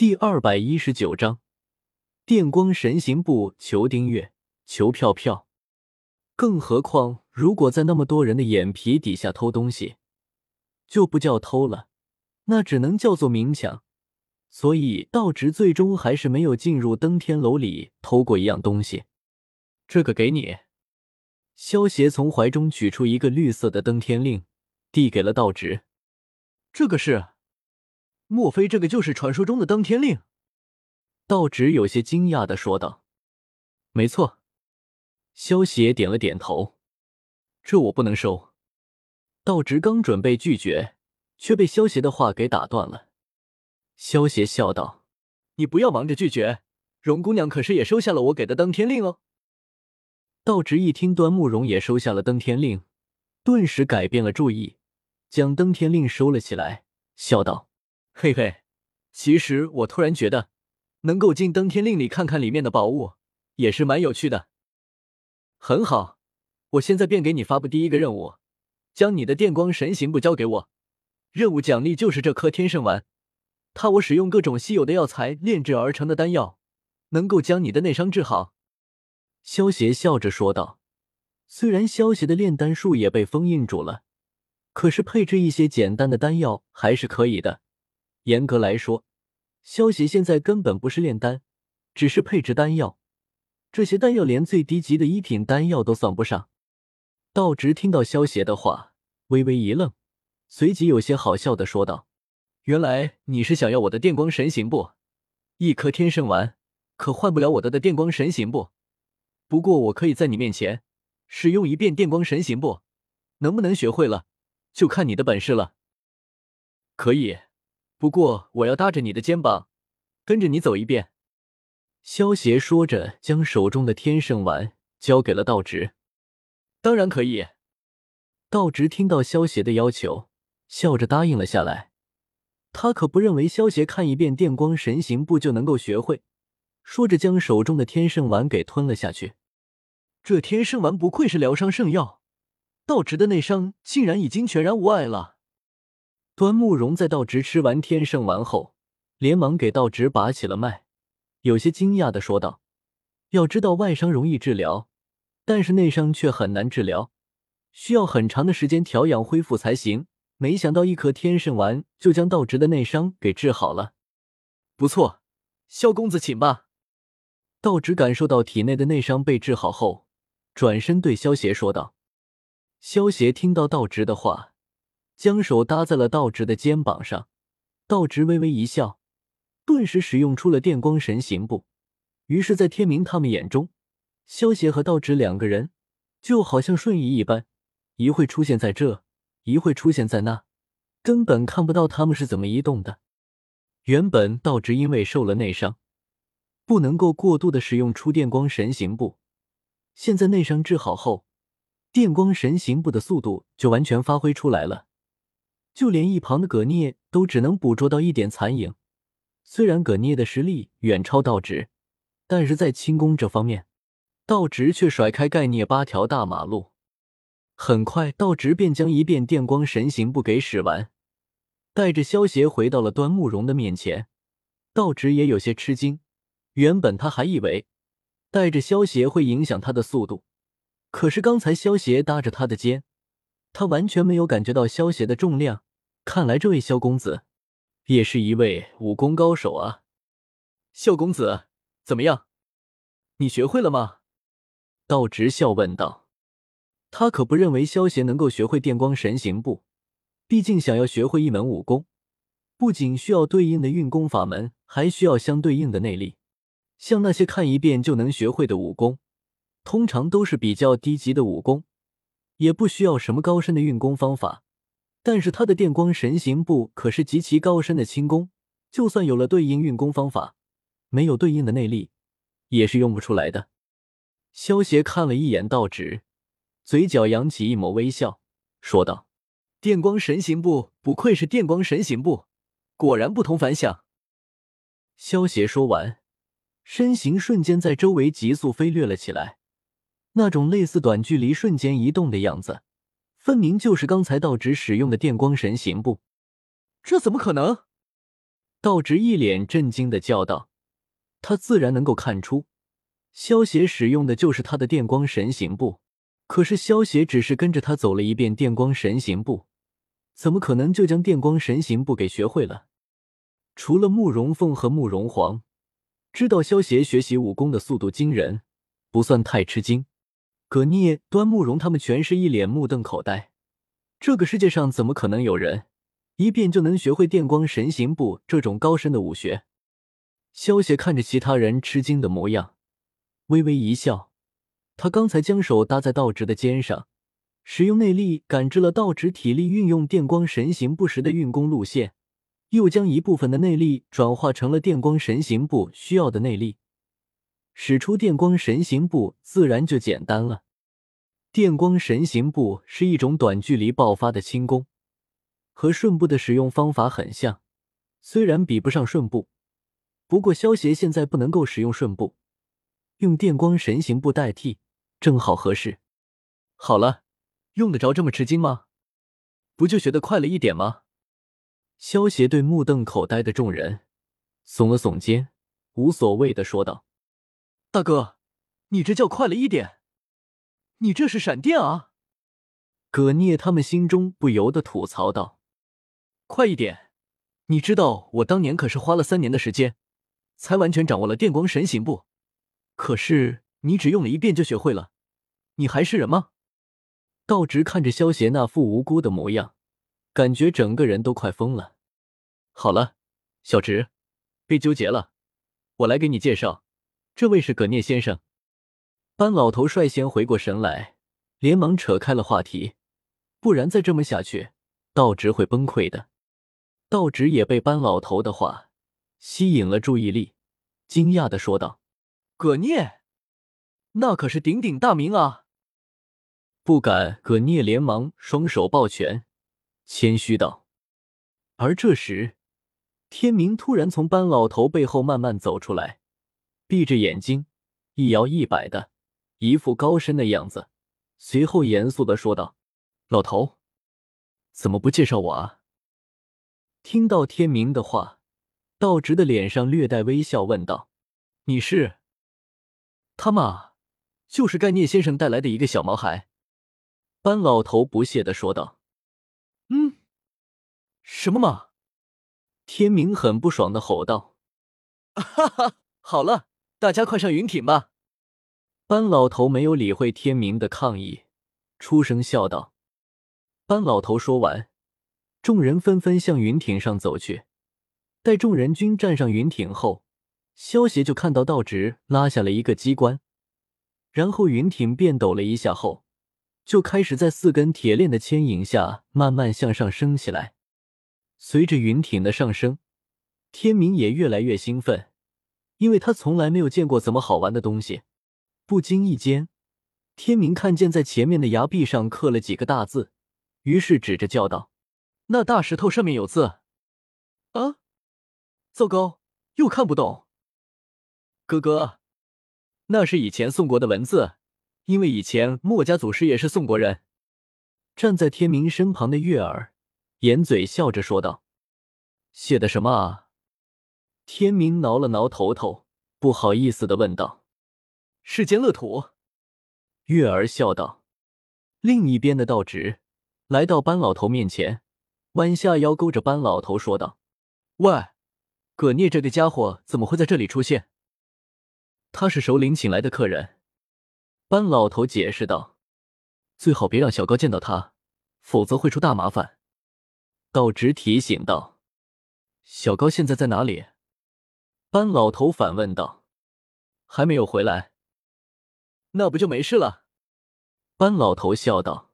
第二百一十九章，电光神行步，求订阅，求票票。更何况，如果在那么多人的眼皮底下偷东西，就不叫偷了，那只能叫做明抢。所以，道直最终还是没有进入登天楼里偷过一样东西。这个给你。萧协从怀中取出一个绿色的登天令，递给了道直。这个是。莫非这个就是传说中的登天令？道直有些惊讶的说道：“没错。”萧协点了点头。这我不能收。道直刚准备拒绝，却被萧协的话给打断了。萧协笑道：“你不要忙着拒绝，荣姑娘可是也收下了我给的登天令哦。”道直一听端慕容也收下了登天令，顿时改变了主意，将登天令收了起来，笑道。嘿嘿，其实我突然觉得，能够进登天令里看看里面的宝物，也是蛮有趣的。很好，我现在便给你发布第一个任务，将你的电光神行步交给我。任务奖励就是这颗天圣丸，它我使用各种稀有的药材炼制而成的丹药，能够将你的内伤治好。萧邪笑着说道。虽然萧邪的炼丹术也被封印住了，可是配置一些简单的丹药还是可以的。严格来说，萧协现在根本不是炼丹，只是配置丹药。这些丹药连最低级的一品丹药都算不上。道直听到萧协的话，微微一愣，随即有些好笑的说道：“原来你是想要我的电光神行步？一颗天圣丸可换不了我的的电光神行步。不过我可以在你面前使用一遍电光神行步，能不能学会了，就看你的本事了。可以。”不过我要搭着你的肩膀，跟着你走一遍。”萧协说着，将手中的天圣丸交给了道直。“当然可以。”道直听到萧协的要求，笑着答应了下来。他可不认为萧协看一遍电光神行步就能够学会。说着，将手中的天圣丸给吞了下去。这天圣丸不愧是疗伤圣药，道直的内伤竟然已经全然无碍了。端木蓉在道直吃完天圣丸后，连忙给道直把起了脉，有些惊讶的说道：“要知道外伤容易治疗，但是内伤却很难治疗，需要很长的时间调养恢复才行。没想到一颗天圣丸就将道直的内伤给治好了，不错，萧公子请吧。”道直感受到体内的内伤被治好后，转身对萧邪说道：“萧邪听到道直的话。”将手搭在了道直的肩膀上，道直微微一笑，顿时使用出了电光神行步。于是，在天明他们眼中，萧协和道直两个人就好像瞬移一般，一会出现在这，一会出现在那，根本看不到他们是怎么移动的。原本道直因为受了内伤，不能够过度的使用出电光神行步，现在内伤治好后，电光神行步的速度就完全发挥出来了。就连一旁的葛聂都只能捕捉到一点残影。虽然葛聂的实力远超道直，但是在轻功这方面，道直却甩开盖聂八条大马路。很快，道直便将一遍电光神行步给使完，带着萧协回到了端木荣的面前。道直也有些吃惊，原本他还以为带着萧协会影响他的速度，可是刚才萧协搭着他的肩。他完全没有感觉到萧邪的重量，看来这位萧公子也是一位武功高手啊！萧公子怎么样？你学会了吗？道直笑问道。他可不认为萧邪能够学会电光神行步，毕竟想要学会一门武功，不仅需要对应的运功法门，还需要相对应的内力。像那些看一遍就能学会的武功，通常都是比较低级的武功。也不需要什么高深的运功方法，但是他的电光神行步可是极其高深的轻功，就算有了对应运功方法，没有对应的内力，也是用不出来的。萧协看了一眼道直，嘴角扬起一抹微笑，说道：“电光神行步不愧是电光神行步，果然不同凡响。”萧协说完，身形瞬间在周围急速飞掠了起来。那种类似短距离瞬间移动的样子，分明就是刚才道直使用的电光神行步。这怎么可能？道直一脸震惊的叫道：“他自然能够看出，萧协使用的就是他的电光神行步。可是萧协只是跟着他走了一遍电光神行步，怎么可能就将电光神行步给学会了？除了慕容凤和慕容皇知道萧协学习武功的速度惊人，不算太吃惊。葛聂、端慕容他们全是一脸目瞪口呆。这个世界上怎么可能有人？”一遍就能学会电光神行步这种高深的武学。萧邪看着其他人吃惊的模样，微微一笑。他刚才将手搭在道直的肩上，使用内力感知了道直体力运用电光神行步时的运功路线，又将一部分的内力转化成了电光神行步需要的内力，使出电光神行步自然就简单了。电光神行步是一种短距离爆发的轻功。和顺步的使用方法很像，虽然比不上顺步，不过萧协现在不能够使用顺步，用电光神行步代替，正好合适。好了，用得着这么吃惊吗？不就学得快了一点吗？萧协对目瞪口呆的众人耸了耸肩，无所谓的说道：“大哥，你这叫快了一点？你这是闪电啊！”葛聂他们心中不由得吐槽道。快一点！你知道我当年可是花了三年的时间，才完全掌握了电光神行步。可是你只用了一遍就学会了，你还是人吗？道直看着萧协那副无辜的模样，感觉整个人都快疯了。好了，小直，别纠结了，我来给你介绍，这位是葛聂先生。班老头率先回过神来，连忙扯开了话题，不然再这么下去，道直会崩溃的。道直也被班老头的话吸引了注意力，惊讶的说道：“葛聂，那可是鼎鼎大名啊！”不敢。葛聂连忙双手抱拳，谦虚道。而这时，天明突然从班老头背后慢慢走出来，闭着眼睛，一摇一摆的，一副高深的样子。随后严肃的说道：“老头，怎么不介绍我啊？”听到天明的话，道直的脸上略带微笑，问道：“你是？他嘛，就是盖聂先生带来的一个小毛孩。”班老头不屑的说道：“嗯，什么嘛？”天明很不爽的吼道：“ 哈哈，好了，大家快上云艇吧！”班老头没有理会天明的抗议，出声笑道：“班老头说完。”众人纷纷向云艇上走去。待众人均站上云艇后，萧协就看到道直拉下了一个机关，然后云艇便抖了一下后，就开始在四根铁链的牵引下慢慢向上升起来。随着云艇的上升，天明也越来越兴奋，因为他从来没有见过怎么好玩的东西。不经意间，天明看见在前面的崖壁上刻了几个大字，于是指着叫道。那大石头上面有字，啊！糟糕，又看不懂。哥哥，那是以前宋国的文字，因为以前墨家祖师也是宋国人。站在天明身旁的月儿掩嘴笑着说道：“写的什么啊？”天明挠了挠头头，不好意思的问道：“世间乐土。”月儿笑道。另一边的道直来到班老头面前。弯下腰，勾着班老头说道：“喂，葛聂这个家伙怎么会在这里出现？他是首领请来的客人。”班老头解释道：“最好别让小高见到他，否则会出大麻烦。”道直提醒道：“小高现在在哪里？”班老头反问道：“还没有回来？那不就没事了？”班老头笑道。